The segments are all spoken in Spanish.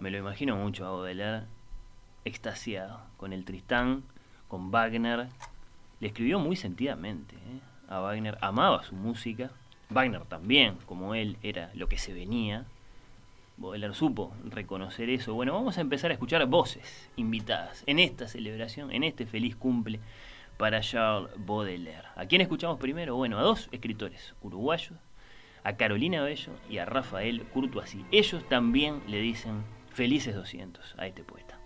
me lo imagino mucho a Baudelaire extasiado con el Tristán, con Wagner. Le escribió muy sentidamente ¿eh? a Wagner, amaba su música. Wagner también, como él, era lo que se venía. Baudelaire supo reconocer eso. Bueno, vamos a empezar a escuchar voces invitadas en esta celebración, en este feliz cumple para Charles Baudelaire. ¿A quién escuchamos primero? Bueno, a dos escritores uruguayos, a Carolina Bello y a Rafael Curtoasí. Ellos también le dicen felices 200 a este poeta.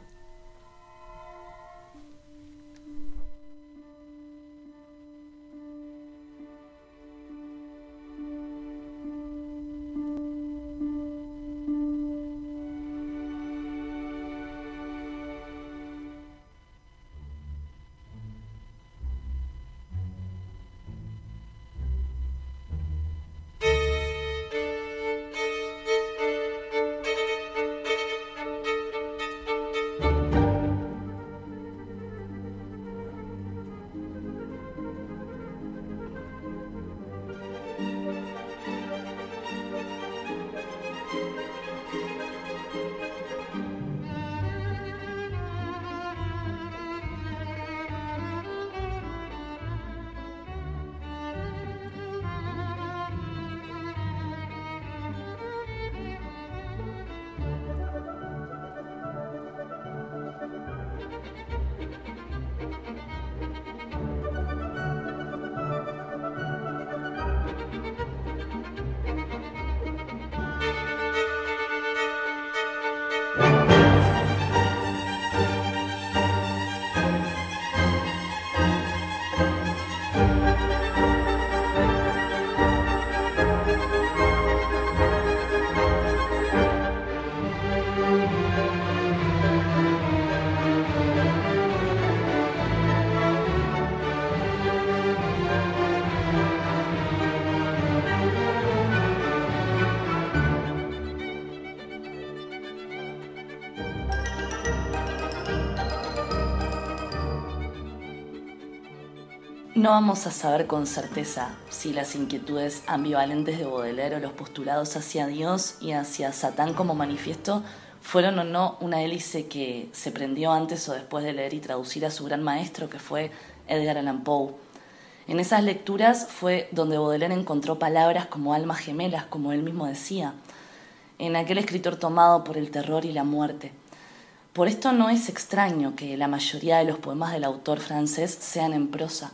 No vamos a saber con certeza si las inquietudes ambivalentes de Baudelaire o los postulados hacia Dios y hacia Satán como manifiesto fueron o no una hélice que se prendió antes o después de leer y traducir a su gran maestro, que fue Edgar Allan Poe. En esas lecturas fue donde Baudelaire encontró palabras como almas gemelas, como él mismo decía, en aquel escritor tomado por el terror y la muerte. Por esto no es extraño que la mayoría de los poemas del autor francés sean en prosa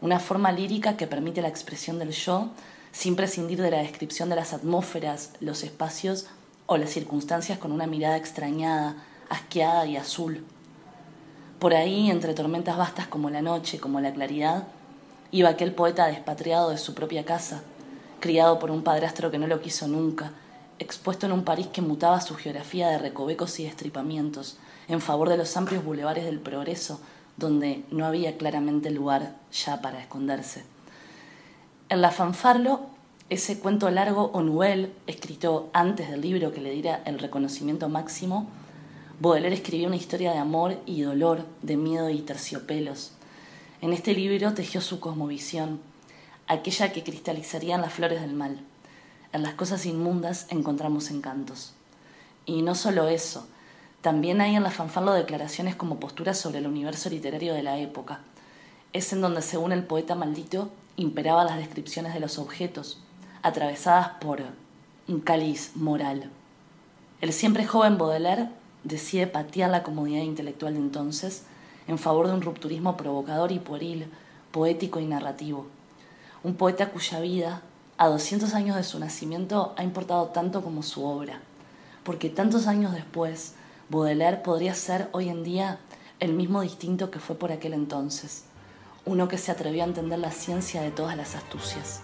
una forma lírica que permite la expresión del yo sin prescindir de la descripción de las atmósferas, los espacios o las circunstancias con una mirada extrañada, asqueada y azul. Por ahí, entre tormentas vastas como la noche, como la claridad, iba aquel poeta despatriado de su propia casa, criado por un padrastro que no lo quiso nunca, expuesto en un París que mutaba su geografía de recovecos y destripamientos, en favor de los amplios bulevares del progreso, donde no había claramente lugar ya para esconderse. En La Fanfarlo, ese cuento largo o novel, escrito antes del libro que le diera el reconocimiento máximo, Baudelaire escribió una historia de amor y dolor, de miedo y terciopelos. En este libro tejió su cosmovisión, aquella que cristalizaría en las flores del mal. En las cosas inmundas encontramos encantos. Y no solo eso, también hay en la fanfarlo declaraciones como posturas sobre el universo literario de la época. Es en donde, según el poeta maldito, imperaban las descripciones de los objetos, atravesadas por un cáliz moral. El siempre joven Baudelaire decide patear la comodidad intelectual de entonces en favor de un rupturismo provocador y pueril, poético y narrativo. Un poeta cuya vida, a 200 años de su nacimiento, ha importado tanto como su obra, porque tantos años después, Baudelaire podría ser hoy en día el mismo distinto que fue por aquel entonces, uno que se atrevió a entender la ciencia de todas las astucias.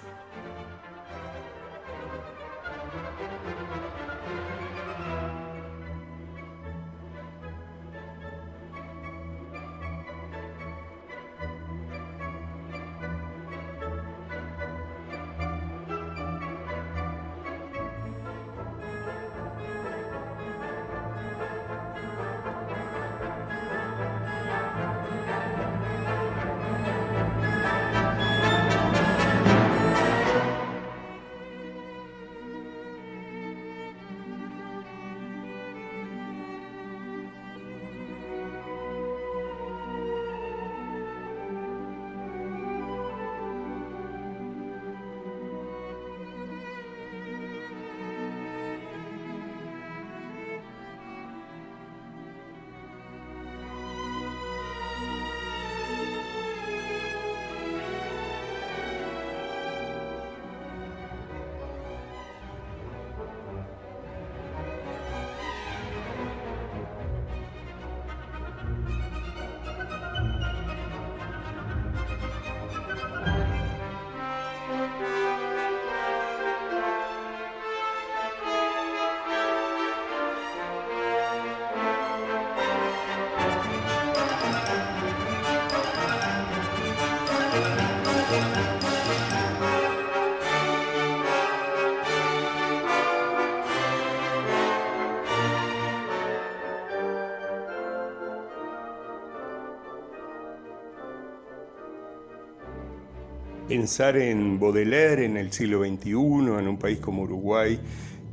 Pensar en Baudelaire en el siglo XXI, en un país como Uruguay,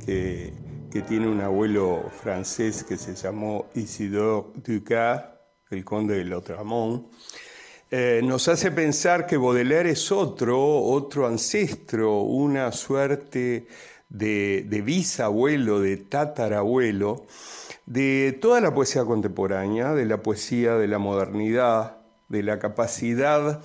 que, tiene un abuelo francés que se llamó Isidore Ducas, el conde de Lautréamont, eh, nos hace pensar que Baudelaire es otro, otro ancestro, una suerte de, de bisabuelo, de tatarabuelo, de toda la poesía contemporánea, de la poesía de la modernidad, de la capacidad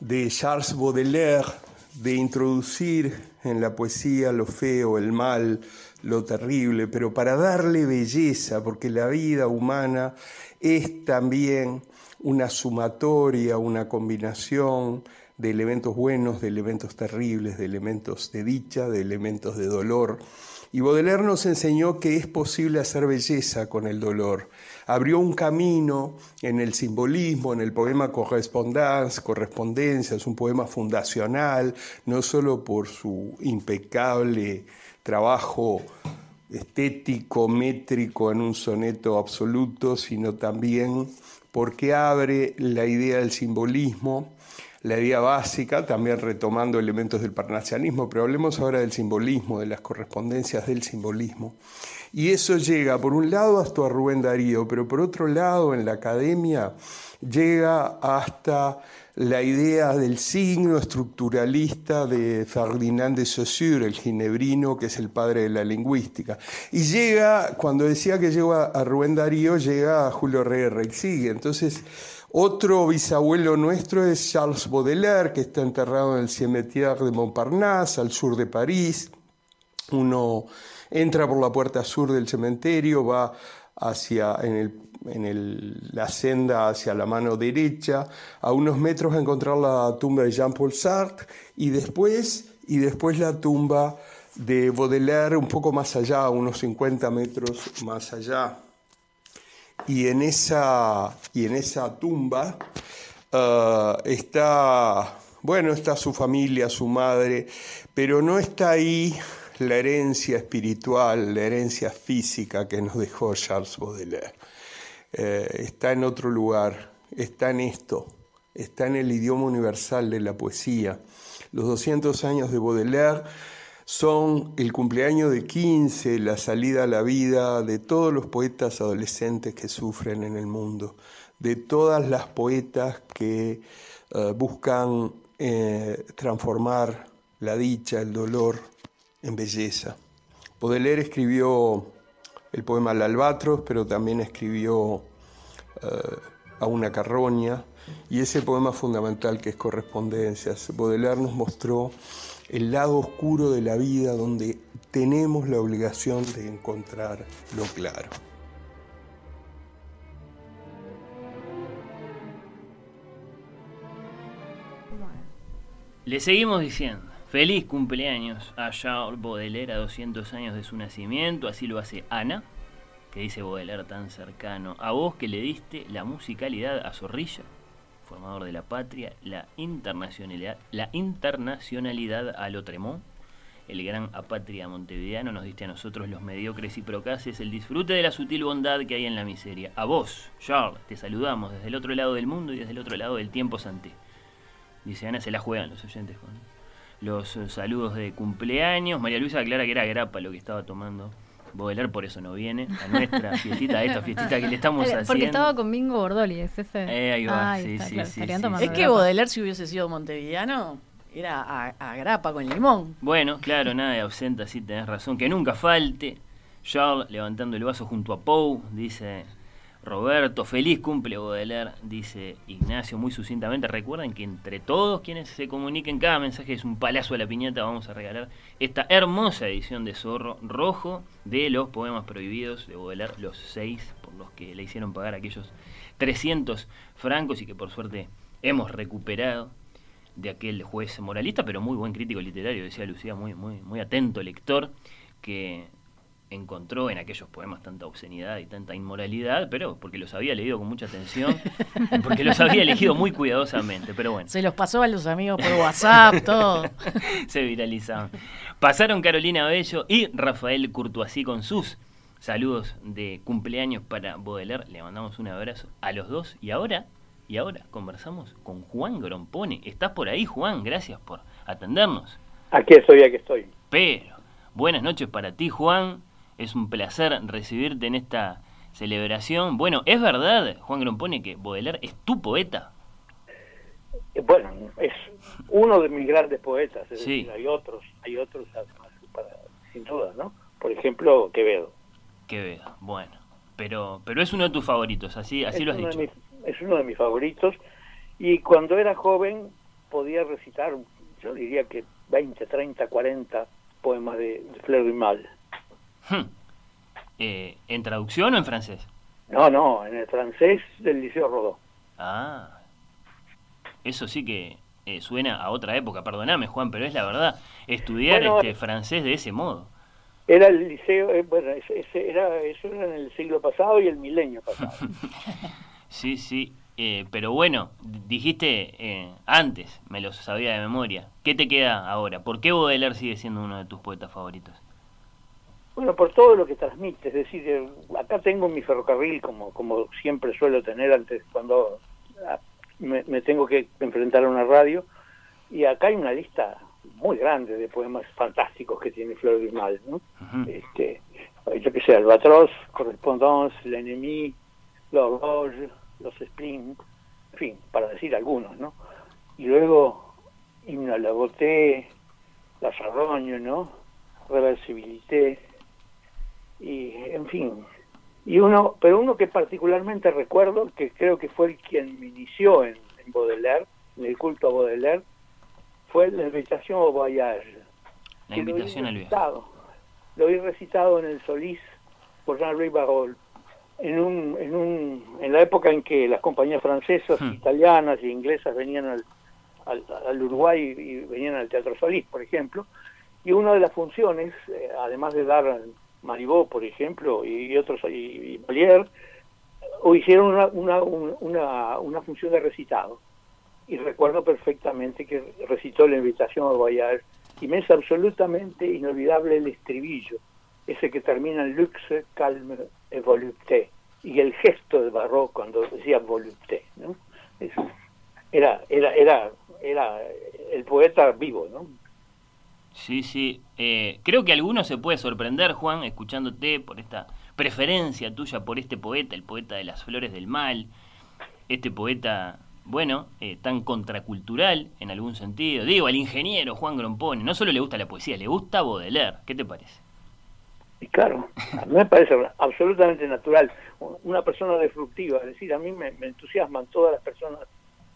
de Charles Baudelaire de introducir en la poesía lo feo, el mal, lo terrible, pero para darle belleza, porque la vida humana es también una sumatoria, una combinación de elementos buenos, de elementos terribles, de elementos de dicha, de elementos de dolor. Y Baudelaire nos enseñó que es posible hacer belleza con el dolor. Abrió un camino en el simbolismo, en el poema Correspondance, Correspondencia, es un poema fundacional, no solo por su impecable trabajo estético, métrico en un soneto absoluto, sino también porque abre la idea del simbolismo, la idea básica, también retomando elementos del parnasianismo, pero hablemos ahora del simbolismo, de las correspondencias del simbolismo. Y eso llega, por un lado, hasta Rubén Darío, pero por otro lado, en la academia, llega hasta la idea del signo estructuralista de Ferdinand de Saussure, el ginebrino, que es el padre de la lingüística. Y llega, cuando decía que llega a Rubén Darío, llega a Julio Rey sigue. Entonces, otro bisabuelo nuestro es Charles Baudelaire, que está enterrado en el Cimetière de Montparnasse, al sur de París. Uno entra por la puerta sur del cementerio, va hacia en el en la senda hacia la mano derecha, a unos metros a encontrar la tumba de Jean-Paul Sartre y después, y después la tumba de Baudelaire un poco más allá, unos 50 metros más allá. Y en esa, y en esa tumba uh, está, bueno, está su familia, su madre, pero no está ahí la herencia espiritual, la herencia física que nos dejó Charles Baudelaire. Eh, está en otro lugar, está en esto, está en el idioma universal de la poesía. Los 200 años de Baudelaire son el cumpleaños de 15, la salida a la vida de todos los poetas adolescentes que sufren en el mundo, de todas las poetas que eh, buscan eh, transformar la dicha, el dolor en belleza. Baudelaire escribió el poema El albatros, pero también escribió eh, a una carroña y ese poema fundamental que es Correspondencias. Baudelaire nos mostró el lado oscuro de la vida donde tenemos la obligación de encontrar lo claro. Le seguimos diciendo. Feliz cumpleaños a Charles Baudelaire a 200 años de su nacimiento, así lo hace Ana, que dice Baudelaire tan cercano, a vos que le diste la musicalidad a Zorrilla, formador de la patria, la internacionalidad, la internacionalidad a Lotremont, el gran apatria montevideano, nos diste a nosotros los mediocres y procaces el disfrute de la sutil bondad que hay en la miseria. A vos, Charles, te saludamos desde el otro lado del mundo y desde el otro lado del tiempo santé. Dice Ana, se la juegan los oyentes con los eh, saludos de cumpleaños. María Luisa aclara que era grapa lo que estaba tomando. Baudelaire por eso no viene a nuestra fiestita, esta fiestita que le estamos haciendo. Porque estaba con Bingo Bordoli, es ese. Eh, ahí va, sí, sí, sí, Es que Baudelaire si hubiese sido montevideano era a, grapa con limón. Bueno, claro, nada de ausenta, sí tenés razón. Que nunca falte. Charles levantando el vaso junto a Poe, dice Roberto, feliz cumple Baudelaire, dice Ignacio muy sucintamente. Recuerden que entre todos quienes se comuniquen, cada mensaje es un palazo a la piñata. Vamos a regalar esta hermosa edición de Zorro Rojo de los poemas prohibidos de Baudelaire, los seis por los que le hicieron pagar aquellos 300 francos y que por suerte hemos recuperado de aquel juez moralista, pero muy buen crítico literario, decía Lucía, muy, muy, muy atento lector, que encontró en aquellos poemas tanta obscenidad y tanta inmoralidad, pero porque los había leído con mucha atención, porque los había elegido muy cuidadosamente, pero bueno. Se los pasó a los amigos por WhatsApp, todo. Se viralizaban. Pasaron Carolina Bello y Rafael Curtuasí con sus saludos de cumpleaños para Baudelaire. Le mandamos un abrazo a los dos y ahora Y ahora conversamos con Juan Grompone. ¿Estás por ahí, Juan? Gracias por atendernos. Aquí estoy, aquí estoy. Pero, buenas noches para ti, Juan. Es un placer recibirte en esta celebración. Bueno, ¿es verdad, Juan Grompone, que Baudelaire es tu poeta? Bueno, es uno de mis grandes poetas, es Sí. decir, hay otros, hay otros además, para- sin duda, ¿no? Por ejemplo, Quevedo. Quevedo, bueno. Pero, pero es uno de tus favoritos, así, así es lo has dicho. Mis, es uno de mis favoritos y cuando era joven podía recitar, yo diría que 20, 30, 40 poemas de, de Mal. Hmm. Eh, ¿En traducción o en francés? No, no, en el francés del Liceo Rodó. Ah, eso sí que eh, suena a otra época, perdóname Juan, pero es la verdad, estudiar Bueno, este francés de ese modo. Era el liceo, eh, bueno, ese, ese era, eso era en el siglo pasado y el milenio pasado. Sí, sí, eh, pero bueno, dijiste eh, antes, me lo sabía de memoria. ¿Qué te queda ahora? ¿Por qué Baudelaire sigue siendo uno de tus poetas favoritos? Bueno, por todo lo que transmite, es decir, eh, acá tengo mi ferrocarril como, como siempre suelo tener antes cuando ah, me, me tengo que enfrentar a una radio y acá hay una lista muy grande de poemas fantásticos que tiene du Mal, ¿no? Ujú. Este, yo que sé, Albatros, Correspondance, L'Ennemi, L'Horloge, Los Spleen, en fin, para decir algunos, ¿no? Y luego, Himno a la Beauté, La Charrogne, ¿no? Reversibilité, y en fin. Y uno, pero uno que particularmente recuerdo, que creo que fue el quien me inició en, en Baudelaire, en el culto a Baudelaire, fue la invitación au voyage. La invitación al viaje. Lo oí recitado en el Solís por Jean-Louis Barrault. En, un, en, un, en la época en que las compañías francesas, Hmm. italianas y inglesas venían al, al, al Uruguay y venían al Teatro Solís, por ejemplo, y una de las funciones, eh, además de dar Maribó, por ejemplo, y, otros, y, y Molière, o hicieron una, una, un- una, función de recitado. Y recuerdo perfectamente que recitó la invitación a Voyage, y me es absolutamente inolvidable el estribillo, ese que termina en luxe, calme et volupté, y el gesto de Barrault cuando decía volupté, ¿no? Era, era, era, era el poeta vivo, ¿no? Sí, sí. Eh, creo que alguno se puede sorprender, Juan, escuchándote por esta preferencia tuya por este poeta, el poeta de las flores del mal, este poeta, bueno, eh, tan contracultural en algún sentido. Digo, al ingeniero Juan Grompone, no solo le gusta la poesía, le gusta Baudelaire. ¿Qué te parece? Y claro, a me parece absolutamente natural. Una persona disruptiva, es decir, a mí me, me entusiasman todas las personas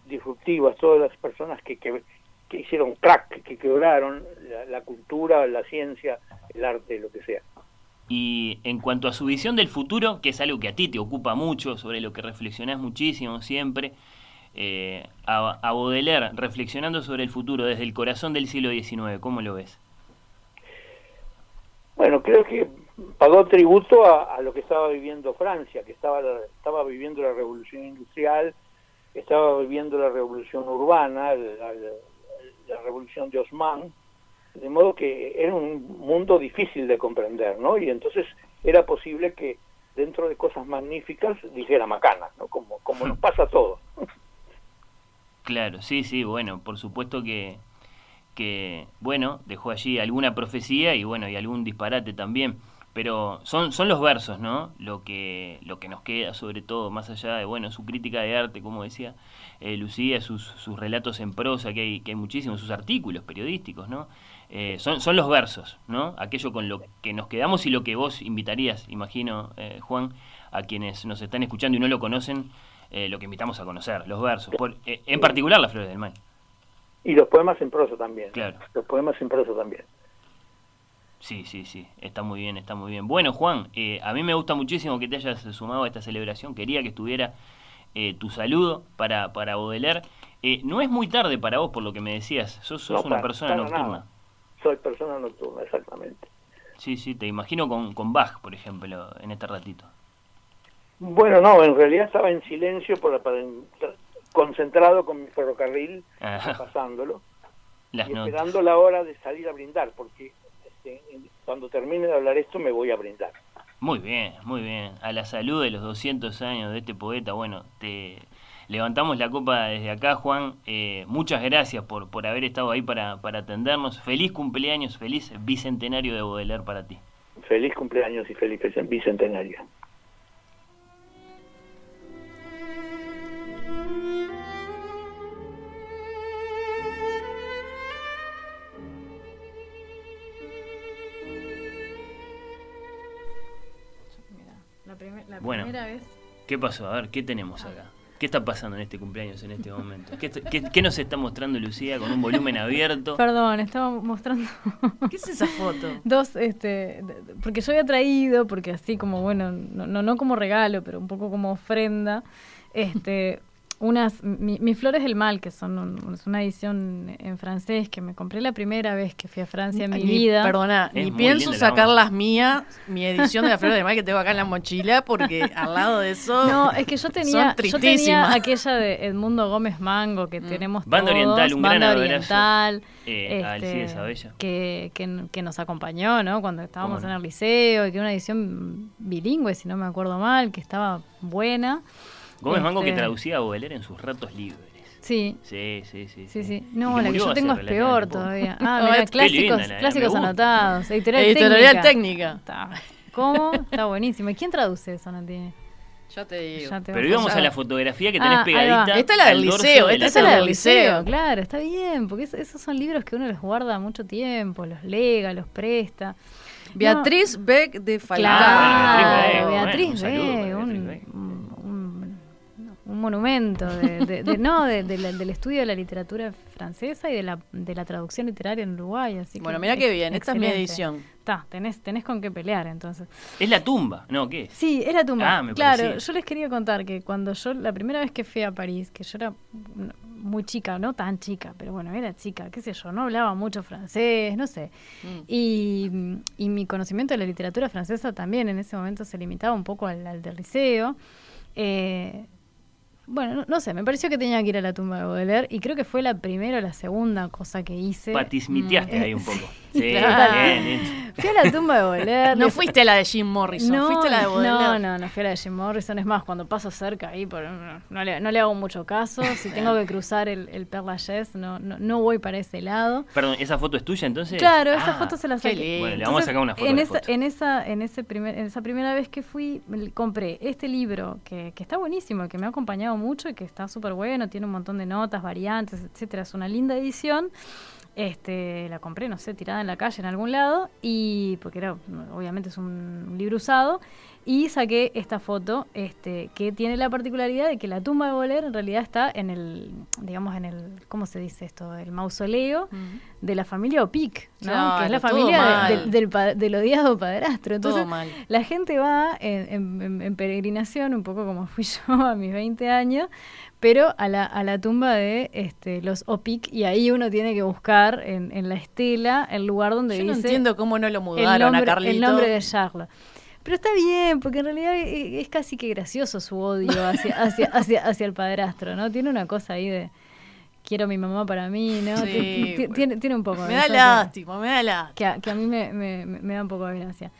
disruptivas, todas las personas que, que, que hicieron crack, que quebraron la, la cultura, la ciencia, el arte, lo que sea. Y en cuanto a su visión del futuro, que es algo que a ti te ocupa mucho, sobre lo que reflexionás muchísimo siempre, eh, a, a Baudelaire, reflexionando sobre el futuro desde el corazón del siglo XIX, ¿cómo lo ves? Bueno, creo que pagó tributo a, a lo que estaba viviendo Francia, que estaba, estaba viviendo la revolución industrial, estaba viviendo la revolución urbana, la, la- la revolución de Osman, de modo que era un mundo difícil de comprender, ¿no? Y entonces era posible que dentro de cosas magníficas dijera macana, ¿no? Como, como nos pasa a todos. Claro, sí, sí, bueno, por supuesto que, que, bueno, dejó allí alguna profecía y bueno, y algún disparate también, pero son, son los versos, ¿no? Lo que, lo que nos queda sobre todo, más allá de, bueno, su crítica de arte, como decía eh, Lucía, sus, sus relatos en prosa, que hay, que hay muchísimos, sus artículos periodísticos, ¿no? Eh, son, son los versos, ¿no? Aquello con lo que nos quedamos y lo que vos invitarías, imagino, eh, Juan, a quienes nos están escuchando y no lo conocen, eh, lo que invitamos a conocer, los versos, por- eh, en particular las flores del mal. Y los poemas en prosa también. Claro. Los poemas en prosa también. Sí, sí, sí, está muy bien, está muy bien. Bueno, Juan, eh, a mí me gusta muchísimo que te hayas sumado a esta celebración. Quería que estuviera eh, tu saludo para, para Baudelaire. Eh, no es muy tarde para vos, por lo que me decías. Sos, sos No, una persona nocturna. nada. Soy persona nocturna, exactamente. Sí, sí, te imagino con, con Bach, por ejemplo, en este ratito. Bueno, no, en realidad estaba en silencio, por, para- concentrado con mi ferrocarril, Ajá. pasándolo, Las y notas. esperando la hora de salir a brindar, porque cuando termine de hablar esto me voy a brindar. Muy bien, muy bien. A la salud de los 200 años de este poeta, bueno, te levantamos la copa desde acá, Juan. Eh, muchas gracias por, por haber estado ahí para, para atendernos. Feliz cumpleaños, feliz bicentenario de Baudelaire para ti. Feliz cumpleaños y feliz bicentenario. Bueno. primera vez. ¿Qué pasó? A ver, ¿qué tenemos acá? ¿Qué está pasando en este cumpleaños en este momento? ¿Qué, qué- qué nos está mostrando Lucía con un volumen abierto? Perdón, estaba mostrando ¿Qué es esa foto? dos, este, porque yo había traído, porque así como, bueno, no, no, no como regalo, pero un poco como ofrenda, este, unas, mi- mis flores del mal, que son un- es una edición en francés que me compré la primera vez que fui a Francia en mi Ni- vida. Perdona, Es ni pienso la sacar las mías, mi edición de la Flor de Mar que tengo acá en la mochila, porque al lado de eso. No, es que yo tenía, yo tenía aquella de Edmundo Gómez Mango que Mm. tenemos Banda todos, Oriental, un gran Banda Oriental, eh, a Alcides Sabella. que, que, que nos acompañó, ¿no? Cuando estábamos no. en el liceo, y que era una edición bilingüe, si no me acuerdo mal, que estaba buena. Gómez Mango que Este, traducía a Baudelaire en sus ratos libres. Sí, Sí, sí, sí. sí, No, que la que yo tengo es peor todavía. Ah, mira, clásicos, linda, clásicos anotados. Editorial, Editorial técnica. técnica. Está. ¿Cómo? Está buenísimo. ¿Y quién traduce eso, Nati? Ya te digo. Ya te Pero íbamos a- a la fotografía que Ah, tenés va. pegadita. Esta es la del liceo, de esta es la del liceo. Claro, está bien, porque es- esos son libros que uno los guarda mucho tiempo, los lega, los presta. Beatriz Beck de Falcao. Claro, bueno, Beatriz Beck, un- un monumento de, de- de- no, de- de la- del estudio de la literatura francesa y de la, de la traducción literaria en Uruguay. Así Bueno, mira qué bien, esta es mi edición. Está, tenés, tenés con qué pelear entonces. Es la tumba. No, ¿qué es? Sí, es la tumba. Ah, me claro, parecía. yo les quería contar que cuando yo, la primera vez que fui a París, que yo era muy chica, no tan chica, pero bueno, era chica, qué sé yo, no hablaba mucho francés, no sé. Mm. Y, y mi conocimiento de la literatura francesa también en ese momento se limitaba un poco al, al del liceo. Eh, bueno, no, no sé, me pareció que tenía que ir a la tumba de Baudelaire y creo que fue la primera o la segunda cosa que hice. Patismiteaste Mm, ahí un poco. sí, Sí, claro. bien, bien. Fui a la tumba de Baudelaire. No fuiste a la de Jim Morrison, no, fuiste a la de Baudelaire. No, no, no fui a la de Jim Morrison. Es más, cuando paso cerca ahí, por, no, no le, no le hago mucho caso. Si tengo que cruzar el, el Père Lachaise, no, no, no voy para ese lado. Perdón, ¿esa foto es tuya entonces? Claro, esa Ah, foto se la qué saqué. Bueno, le vamos a sacar una foto En esa, foto. en, esa, en, ese primer, en esa primera vez que fui, compré este libro que, que está buenísimo, que me ha acompañado mucho y que está súper bueno, tiene un montón de notas, variantes, etcétera. Es una linda edición. Este, la compré, no sé, tirada en la calle en algún lado y porque era obviamente es un libro usado y saqué esta foto este que tiene la particularidad de que la tumba de Baudelaire en realidad está en el digamos en el ¿cómo se dice esto? el mausoleo de la familia Opic, ¿no? Que es la familia de- del, del odiado padrastro. Entonces, la gente va en, en- en- en peregrinación, un poco como fui yo a mis 20 años, pero a la, a la tumba de este, los Opic, y ahí uno tiene que buscar en, en la estela el lugar donde Yo no dice entiendo cómo no lo el mudaron nombre, a Carlito. el nombre de Charlotte. Pero está bien, porque en realidad e- es casi que gracioso su odio hacia, hacia, hacia, hacia el padrastro, ¿no? Tiene una cosa ahí de quiero a mi mamá para mí, ¿no? Sí, pues. tiene, tiene un poco de Me da lástima, me da lástima. que a, que a mí me- me- me da un poco de gracia.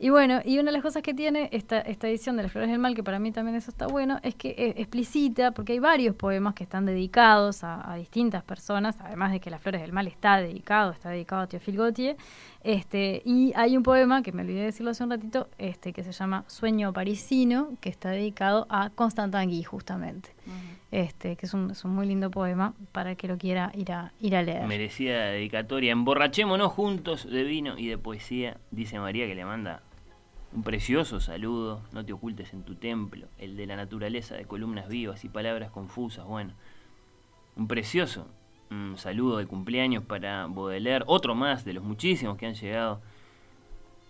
Y bueno, y una de las cosas que tiene esta, esta edición de Las Flores del Mal, que para mí también eso está bueno, es que eh, explicita, porque hay varios poemas que están dedicados a, a distintas personas, además de que Las Flores del Mal está dedicado, está dedicado a Teofil Gautier, este, y hay un poema, que me olvidé de decirlo hace un ratito, este, que se llama Sueño Parisino, que está dedicado a Constantin Guy, justamente. Este, que es un, es un muy lindo poema para el que lo quiera ir a, ir a leer. Merecida dedicatoria. Emborrachémonos juntos de vino y de poesía, dice María que le manda un precioso saludo. No te ocultes en tu templo, el de la naturaleza de columnas vivas y palabras confusas. Bueno, un precioso saludo de cumpleaños para Baudelaire. Otro más de los muchísimos que han llegado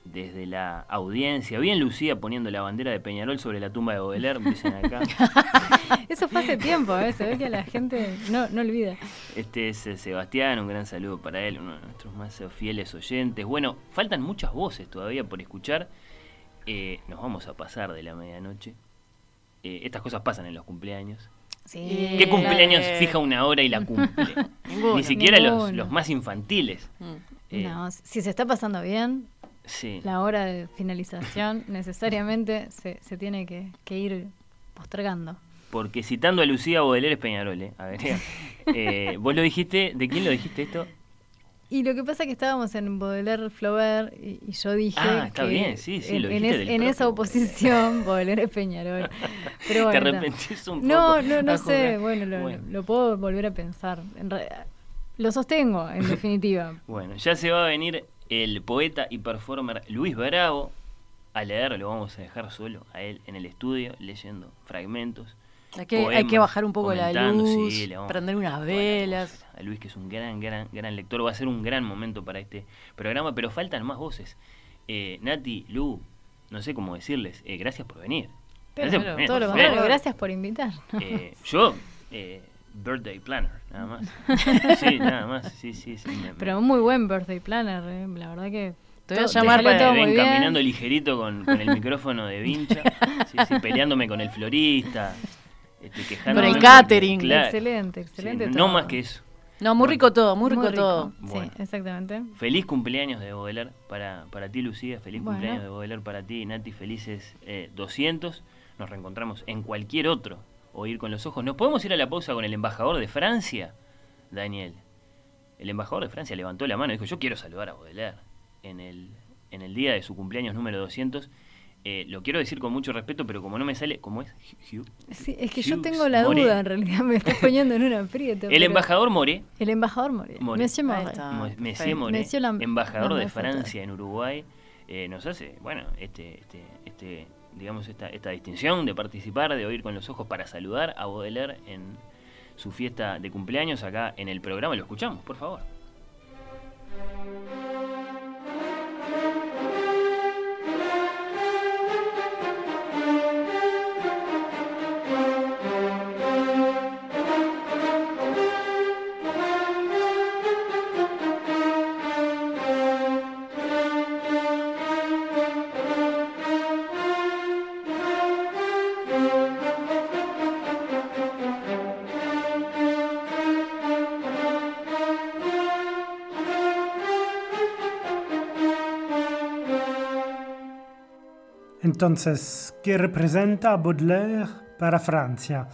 desde la audiencia. Bien Lucía poniendo la bandera de Peñarol sobre la tumba de Baudelaire, dicen acá. Eso fue hace tiempo, ¿eh? se ve que la gente no, no olvida. Este es eh, Sebastián, un gran saludo para él, uno de nuestros más fieles oyentes. Bueno, faltan muchas voces todavía por escuchar. Eh, nos vamos a pasar de la medianoche. Eh, estas cosas pasan en los cumpleaños. Sí. ¿Qué cumpleaños Eh. fija una hora y la cumple? Ninguno. Ni siquiera los, los más infantiles. Mm. Eh, No, si se está pasando bien, sí. la hora de finalización necesariamente se, se tiene que, que ir postergando. porque citando a Lucía Baudelaire es Peñarol, ¿eh? A ver, eh, vos lo dijiste, ¿de quién lo dijiste esto? Y lo que pasa es que estábamos en Baudelaire Flaubert y, y yo dije Ah, está que bien, sí, sí, lo en es- en esa oposición Baudelaire es Peñarol. Pero Te bueno, arrepentís un poco. No, no, no sé, bueno lo, Bueno. lo puedo volver a pensar. En re- lo sostengo, en definitiva. Bueno, ya se va a venir el poeta y performer Luis Bravo a leer, lo vamos a dejar solo a él en el estudio leyendo fragmentos. Hay que, hay poemas, que bajar un poco la luz, sí, prender unas velas. A Luis que es un gran, gran, gran lector, va a ser un gran momento para este programa, pero faltan más voces. Eh, Nati, Lu, no sé cómo decirles, eh, gracias por venir. Pero, Gracias todo lo gracias por invitar. Eh, yo, eh, birthday planner, nada más. Sí, nada más, sí, sí. sí me- me- Pero un muy buen birthday planner, eh, la verdad que... Te voy a llamar para- todo me muy ven bien. caminando ligerito con, con el micrófono de vincha, sí, sí, peleándome con el florista, este, quejándome Con el porque- catering. claro, Excelente, sí, excelente. no más que eso. No, muy rico todo, muy rico, Muy rico, todo. Sí, exactamente. Feliz cumpleaños de Baudelaire para, para ti, Lucía. Feliz Bueno. cumpleaños de Baudelaire para ti, Nati. Felices eh, 200. Nos reencontramos en cualquier otro. Oír con los ojos. ¿Nos podemos ir a la pausa con el embajador de Francia, Daniel? El embajador de Francia levantó la mano y dijo: Yo quiero saludar a Baudelaire en el, en el día de su cumpleaños número 200. Eh, lo quiero decir con mucho respeto, pero como no me sale, ¿cómo es? Hugh- Sí, es que yo tengo la duda, en realidad, me estás poniendo en un aprieto. El embajador More, El embajador More. More. Monsieur More. Monsieur Moret, Monsieur Lam- embajador de. Francia en Uruguay, eh, nos hace, bueno, este, este, este, digamos, esta, esta distinción de participar, de oír con los ojos para saludar a Baudelaire en su fiesta de cumpleaños acá en el programa. Lo escuchamos, por favor. Entonces, ¿qué representa Baudelaire para Francia?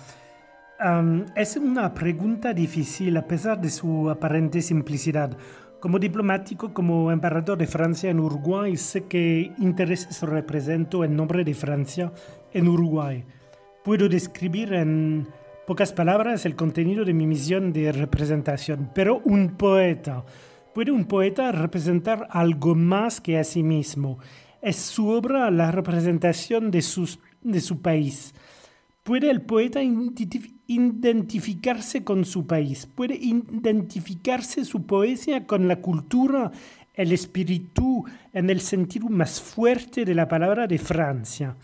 Es una pregunta difícil a pesar de su aparente simplicidad. Como diplomático, como embajador de Francia en Uruguay, sé que intereses represento en nombre de Francia en Uruguay. Puedo describir en pocas palabras el contenido de mi misión de representación, pero un poeta. ¿Puede un poeta representar algo más que a sí mismo? Es su obra la representación de, sus- de su país. ¿Puede el poeta identif- identificarse con su país? ¿Puede identificarse su poesía con la cultura, el espíritu, en el sentido más fuerte de la palabra de Francia?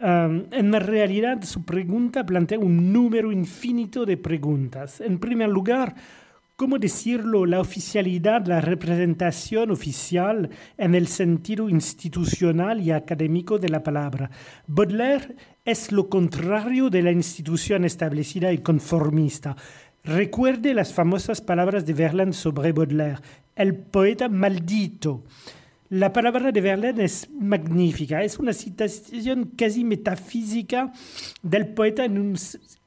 En realidad, su pregunta plantea un número infinito de preguntas. En primer lugar, ¿cómo decirlo? La oficialidad, la representación oficial en el sentido institucional y académico de la palabra. Baudelaire es lo contrario de la institución establecida y conformista. Recuerde las famosas palabras de Verlaine sobre Baudelaire, el poeta maldito. La palabra de Verlaine es magnífica, es una citación casi metafísica del poeta en,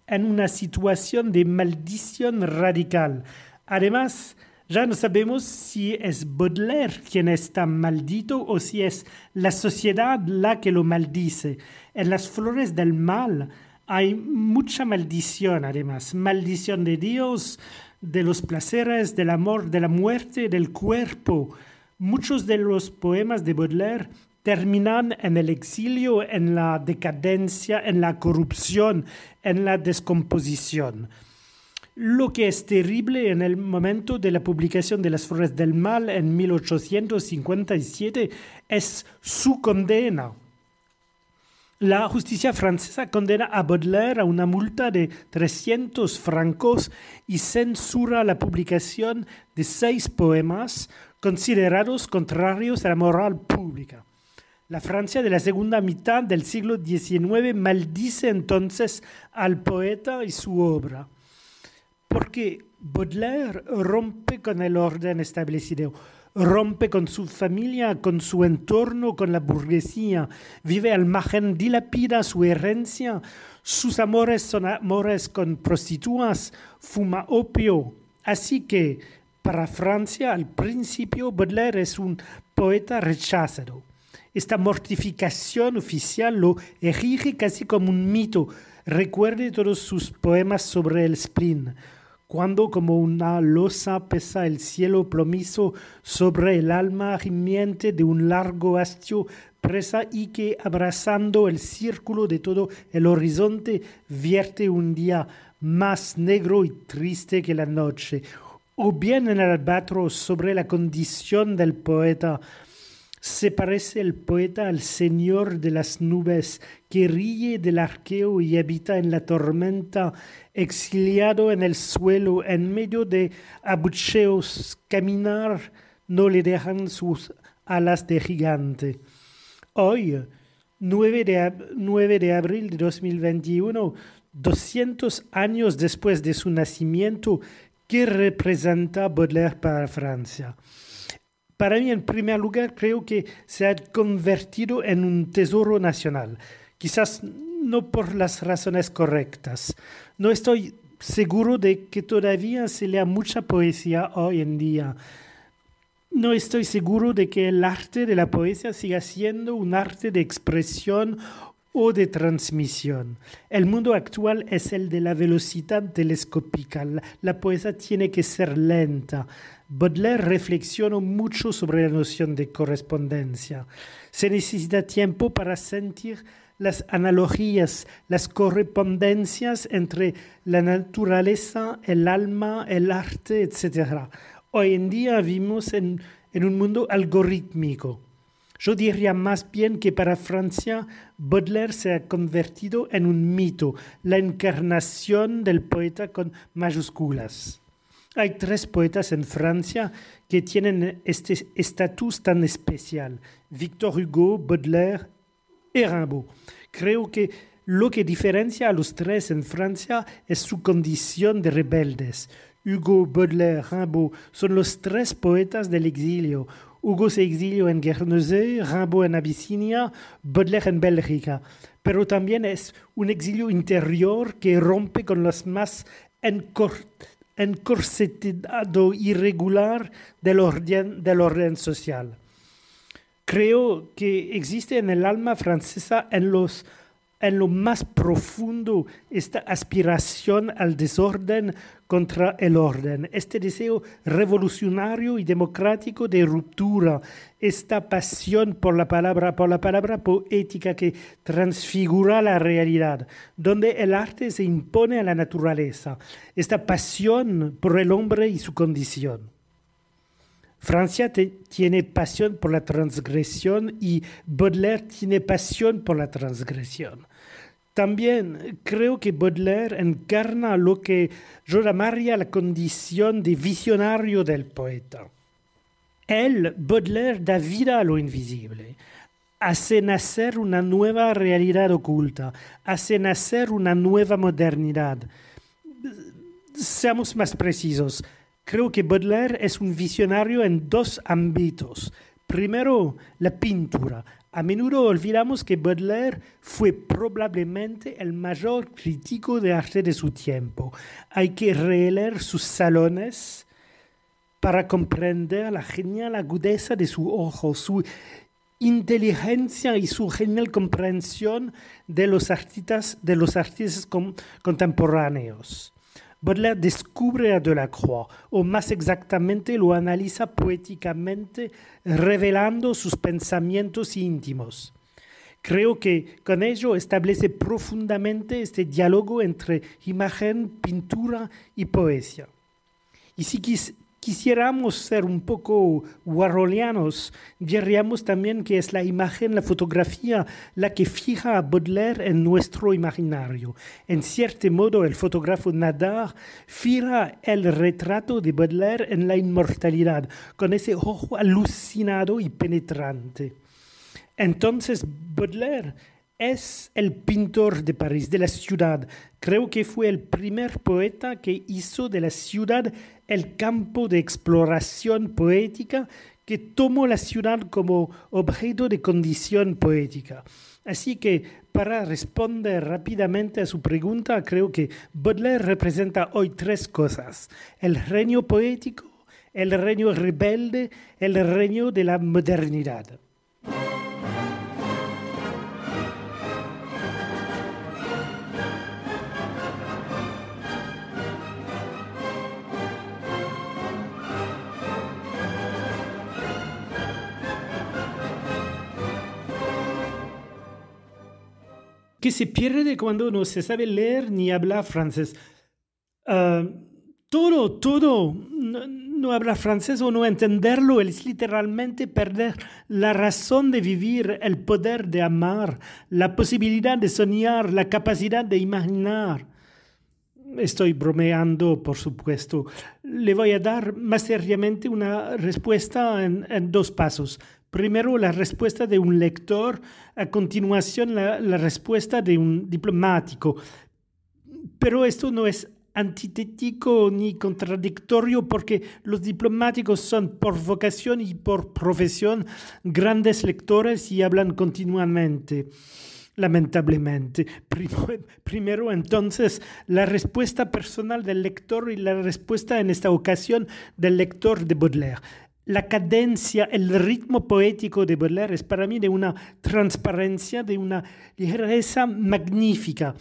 en una situación de maldición radical. Además, ya no sabemos si es Baudelaire quien está maldito o si es la sociedad la que lo maldice. En las flores del mal hay mucha maldición, además, maldición de Dios, de los placeres, del amor, de la muerte, del cuerpo. Muchos de los poemas de Baudelaire terminan en el exilio, en la decadencia, en la corrupción, en la descomposición. Lo que es terrible en el momento de la publicación de Las Flores del Mal en 1857 es su condena. La justicia francesa condena a Baudelaire a una multa de 300 francos y censura la publicación de seis poemas considerados contrarios a la moral pública. La Francia de la segunda mitad del siglo XIX maldice entonces al poeta y su obra, porque Baudelaire rompe con el orden establecido, rompe con su familia, con su entorno, con la burguesía, vive al margen, dilapida su herencia, sus amores son amores con prostitutas, fuma opio. Así que, para Francia, al principio, Baudelaire es un poeta rechazado. Esta mortificación oficial lo erige casi como un mito. Recuerde todos sus poemas sobre el spleen cuando como una losa pesa el cielo plomizo sobre el alma gimiente de un largo hastio presa y que abrazando el círculo de todo el horizonte vierte un día más negro y triste que la noche, o bien en el albatros sobre la condición del poeta, se parece el poeta al señor de las nubes, que ríe del arqueo y habita en la tormenta, exiliado en el suelo, en medio de abucheos, caminar no le dejan sus alas de gigante. Hoy, 9 de, 9 de abril de 2021, 200 años después de su nacimiento, ¿qué representa Baudelaire para Francia? Para mí, en primer lugar, creo que se ha convertido en un tesoro nacional. Quizás no por las razones correctas. No estoy seguro de que todavía se lea mucha poesía hoy en día. No estoy seguro de que el arte de la poesía siga siendo un arte de expresión o de transmisión. El mundo actual es el de la velocidad telescópica. La, poesía tiene que ser lenta. Baudelaire reflexionó mucho sobre la noción de correspondencia. Se necesita tiempo para sentir las analogías, las correspondencias entre la naturaleza, el alma, el arte, etc. Hoy en día vivimos en, en un mundo algorítmico. Yo diría más bien que para Francia, Baudelaire se ha convertido en un mito, la encarnación del poeta con mayúsculas. Hay tres poetas en Francia que tienen este estatus tan especial, Victor Hugo, Baudelaire y Rimbaud. Creo que lo que diferencia a los tres en Francia es su condición de rebeldes. Hugo, Baudelaire, Rimbaud son los tres poetas del exilio. Hugo se exilió en Guernesey, Rimbaud en Abisinia, Baudelaire en Bélgica. Pero también es un exilio interior que rompe con los más encorsetado irregular del orden, del orden social. Creo que existe en el alma francesa, en, los, en lo más profundo, esta aspiración al desorden contra el orden, este deseo revolucionario y democrático de ruptura, esta pasión por la palabra, por la palabra poética que transfigura la realidad, donde el arte se impone a la naturaleza, esta pasión por el hombre y su condición. Francia tiene pasión por la transgresión y Baudelaire tiene pasión por la transgresión. También creo que Baudelaire encarna lo que yo llamaría la condición de visionario del poeta. Él, Baudelaire, da vida a lo invisible, hace nacer una nueva realidad oculta, hace nacer una nueva modernidad. Seamos más precisos, creo que Baudelaire es un visionario en dos ámbitos. Primero, la pintura. A menudo olvidamos que Baudelaire fue probablemente el mayor crítico de arte de su tiempo. Hay que releer sus salones para comprender la genial agudeza de su ojo, su inteligencia y su genial comprensión de los artistas, de los artistas contemporáneos. Baudelaire descubre a Delacroix, o más exactamente lo analiza poéticamente, revelando sus pensamientos íntimos. Creo que con ello establece profundamente este diálogo entre imagen, pintura y poesía. Y si quisiéramos ser un poco warholianos, diríamos también que es la imagen, la fotografía, la que fija a Baudelaire en nuestro imaginario. En cierto modo, el fotógrafo Nadar fija el retrato de Baudelaire en la inmortalidad, con ese ojo alucinado y penetrante. Entonces, Baudelaire es el pintor de París, de la ciudad. Creo que fue el primer poeta que hizo de la ciudad el campo de exploración poética que tomó la ciudad como objeto de condición poética. Así que para responder rápidamente a su pregunta, creo que Baudelaire representa hoy tres cosas. El reino poético, el reino rebelde, el reino de la modernidad. Que se pierde cuando no se sabe leer ni hablar francés. Ah, todo, todo, no, hablar francés o no entenderlo es literalmente perder la razón de vivir, el poder de amar, la posibilidad de soñar, la capacidad de imaginar. Estoy bromeando, por supuesto. Le voy a dar más seriamente una respuesta en dos pasos. Primero la respuesta de un lector, a continuación la, respuesta de un diplomático. Pero esto no es antitético ni contradictorio porque los diplomáticos son por vocación y por profesión grandes lectores y hablan continuamente. Lamentablemente. primero, entonces, la respuesta personal del lector y la respuesta en esta ocasión del lector de Baudelaire la cadencia, el ritmo poético de Baudelaire es para mí de una transparencia, de una ligereza magnífica.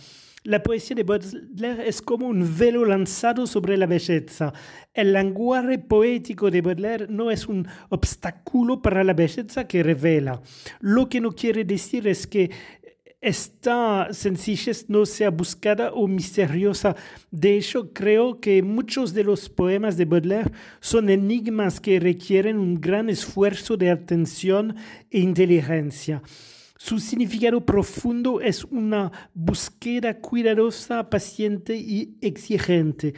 La poesía de Baudelaire es como un velo lanzado sobre la belleza. El lenguaje poético de Baudelaire no es un obstáculo para la belleza que revela. Lo que no quiere decir es que esta sencillez no sea buscada o misteriosa. De hecho, creo que muchos de los poemas de Baudelaire son enigmas que requieren un gran esfuerzo de atención e inteligencia. Su significado profundo es una búsqueda cuidadosa, paciente y exigente.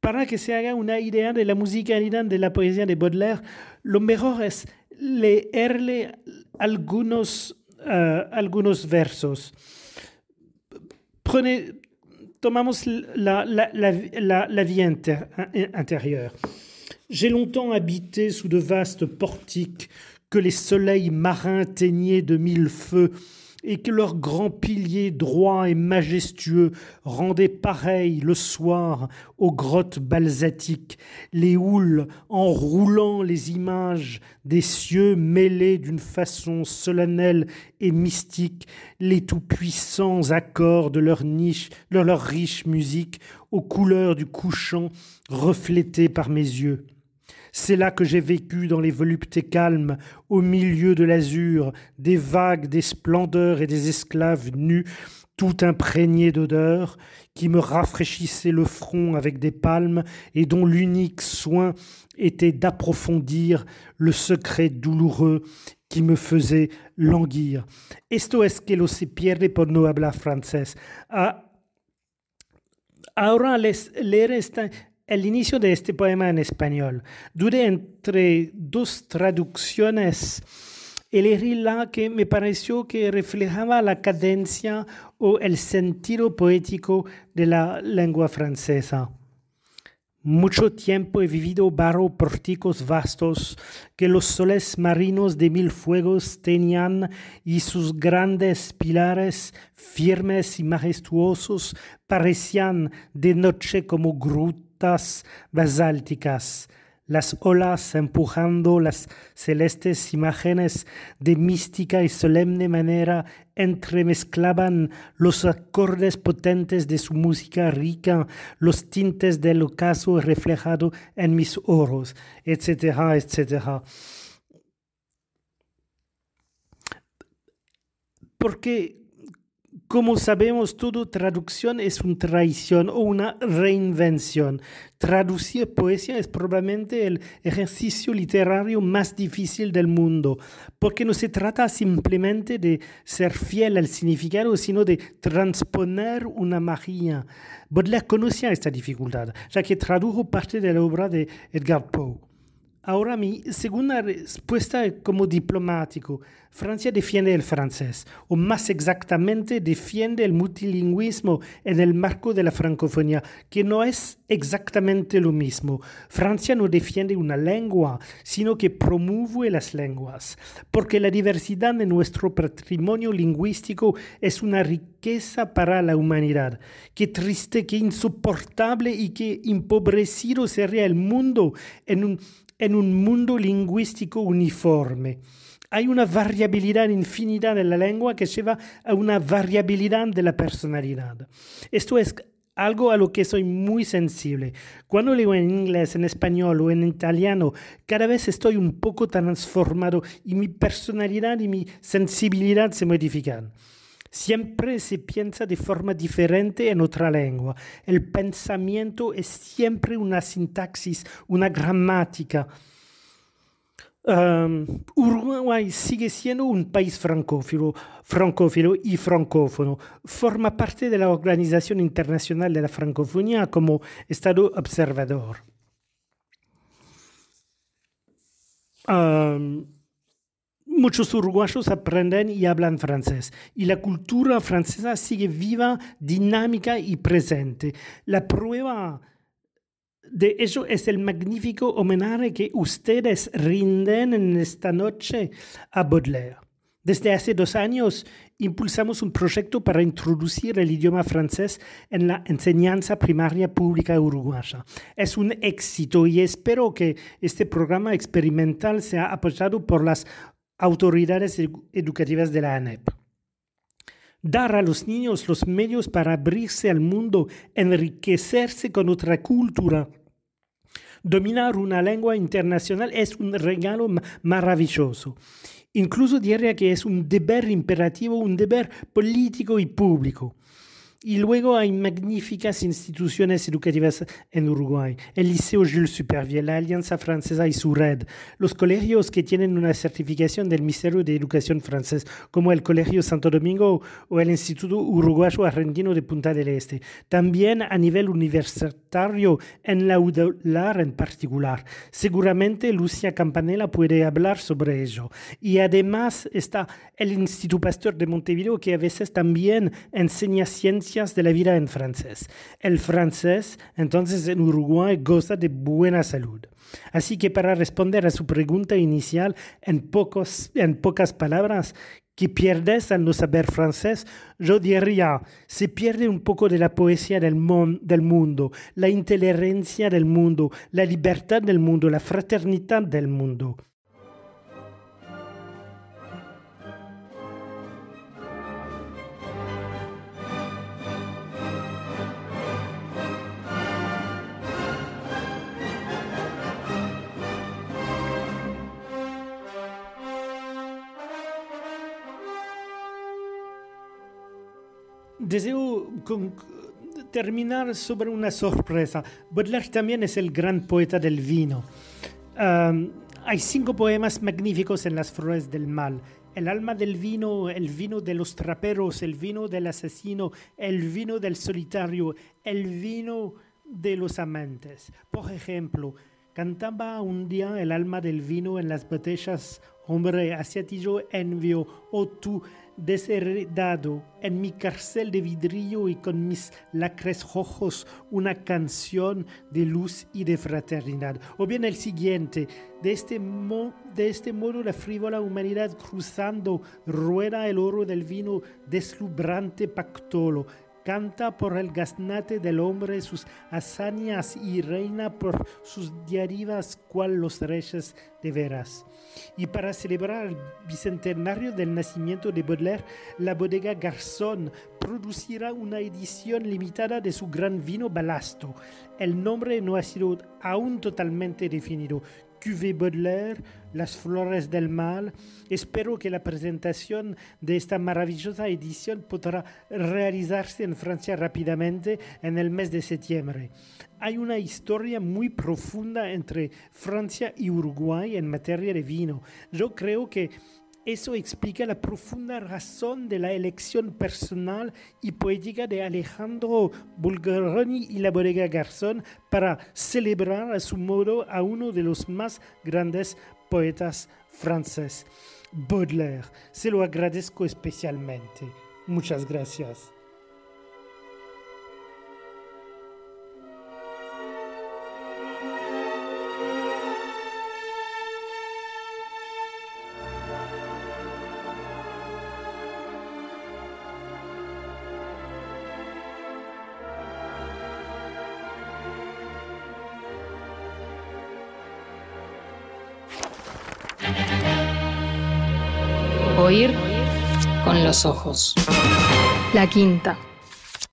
Para que se haga una idea de la musicalidad de la poesía de Baudelaire, lo mejor es leerle algunos uh, algunos versos. Prenez, tomamos la, la, la, la vie inter, intérieure. J'ai longtemps habité sous de vastes portiques que les soleils marins teignaient de mille feux et que leurs grands piliers droits et majestueux rendaient pareil le soir aux grottes balsatiques, les houles enroulant les images des cieux mêlés d'une façon solennelle et mystique, les tout-puissants accords de leur niche, de leur riche musique, aux couleurs du couchant reflétées par mes yeux. C'est là que j'ai vécu dans les voluptés calmes, au milieu de l'azur, des vagues, des splendeurs et des esclaves nus, tout imprégnés d'odeurs, qui me rafraîchissaient le front avec des palmes et dont l'unique soin était d'approfondir le secret douloureux qui me faisait languir. Esto es que lo se pierde por no francés. Ah, ahora les, el inicio de este poema en español. Dudé entre dos traducciones. Elegí la que me pareció que reflejaba la cadencia o el sentido poético de la lengua francesa. Mucho tiempo he vivido bajo porticos vastos que los soles marinos de mil fuegos tenían y sus grandes pilares firmes y majestuosos parecían de noche como grutas basálticas, las olas empujando las celestes imágenes de mística y solemne manera entremezclaban los acordes potentes de su música rica, los tintes del ocaso reflejado en mis oros, etcétera, etcétera. Porque como sabemos, toda traducción es una traición o una reinvención. Traducir poesía es probablemente el ejercicio literario más difícil del mundo, porque no se trata simplemente de ser fiel al significado, sino de transponer una magia. Baudelaire conocía esta dificultad, ya que tradujo parte de la obra de Edgar Poe. Ahora mi segunda respuesta como diplomático. Francia defiende el francés, o más exactamente defiende el multilingüismo en el marco de la francofonía, que no es exactamente lo mismo. Francia no defiende una lengua, sino que promueve las lenguas, porque la diversidad de nuestro patrimonio lingüístico es una riqueza para la humanidad. Qué triste, qué insoportable y qué empobrecido sería el mundo en un en un mundo lingüístico uniforme. Hay una variabilidad infinita de la lengua que lleva a una variabilidad de la personalidad. Esto es algo a lo que soy muy sensible. Cuando leo en inglés, en español o en italiano, cada vez estoy un poco transformado y mi personalidad y mi sensibilidad se modifican. Siempre se piensa de forma diferente en otra lengua. El pensamiento es siempre una sintaxis, una gramática. Um, Uruguay sigue siendo un país francófilo, francófilo y francófono. Forma parte de la Organización Internacional de la Francofonía como Estado observador. Um, Muchos uruguayos aprenden y hablan francés y la cultura francesa sigue viva, dinámica y presente. La prueba de ello es el magnífico homenaje que ustedes rinden en esta noche a Baudelaire. Desde hace dos años impulsamos un proyecto para introducir el idioma francés en la enseñanza primaria pública uruguaya. Es un éxito y espero que este programa experimental sea apoyado por las autoridades educativas de la ANEP. Dar a los niños los medios para abrirse al mundo, enriquecerse con otra cultura. Dominar una lengua internacional es un regalo maravilloso. Incluso diría que es un deber imperativo, un deber político y público. Y luego hay magníficas instituciones educativas en Uruguay. El Liceo Jules Supervielle, la Alianza Francesa y su red. Los colegios que tienen una certificación del Ministerio de Educación francés, como el Colegio Santo Domingo o el Instituto Uruguayo Argentino de Punta del Este. También a nivel universitario, en la UDLAR en particular. Seguramente Lucia Campanella puede hablar sobre ello. Y además está el Instituto Pasteur de Montevideo, que a veces también enseña de la vida en francés. El francés, entonces, en Uruguay goza de buena salud. Así que para responder a su pregunta inicial en, pocas palabras, ¿qué pierdes al no saber francés? Yo diría, se pierde un poco de la poesía del, del mundo, la inteligencia del mundo, la libertad del mundo, la fraternidad del mundo. Deseo terminar sobre una sorpresa. Baudelaire también es el gran poeta del vino. hay cinco poemas magníficos en las flores del mal. El alma del vino, el vino de los traperos, el vino del asesino, el vino del solitario, el vino de los amantes. Por ejemplo, cantaba un día el alma del vino en las botellas, hombre, hacia ti yo envío, oh tú, desheredado en mi cárcel de vidrio y con mis lacres ojos una canción de luz y de fraternidad. O bien el siguiente, de este, de este modo la frívola humanidad cruzando rueda el oro del vino deslumbrante pactolo canta por el gaznate del hombre sus hazañas y reina por sus diarivas cual los reyes de veras. Y para celebrar el bicentenario del nacimiento de Baudelaire, la bodega Garzón producirá una edición limitada de su gran vino Balasto. El nombre no ha sido aún totalmente definido. Cuvée Baudelaire, Las Flores del Mal. Espero que la presentación de esta maravillosa edición podrá realizarse en Francia rápidamente en el mes de septiembre. Hay una historia muy profunda entre Francia y Uruguay en materia de vino. Yo creo que Eso explica la profunda razón de la elección personal y poética de Alejandro Bulgaroni y la bodega Garzón para celebrar a su modo a uno de los más grandes poetas franceses, Baudelaire. Se lo agradezco especialmente. Muchas gracias. Los ojos. La quinta.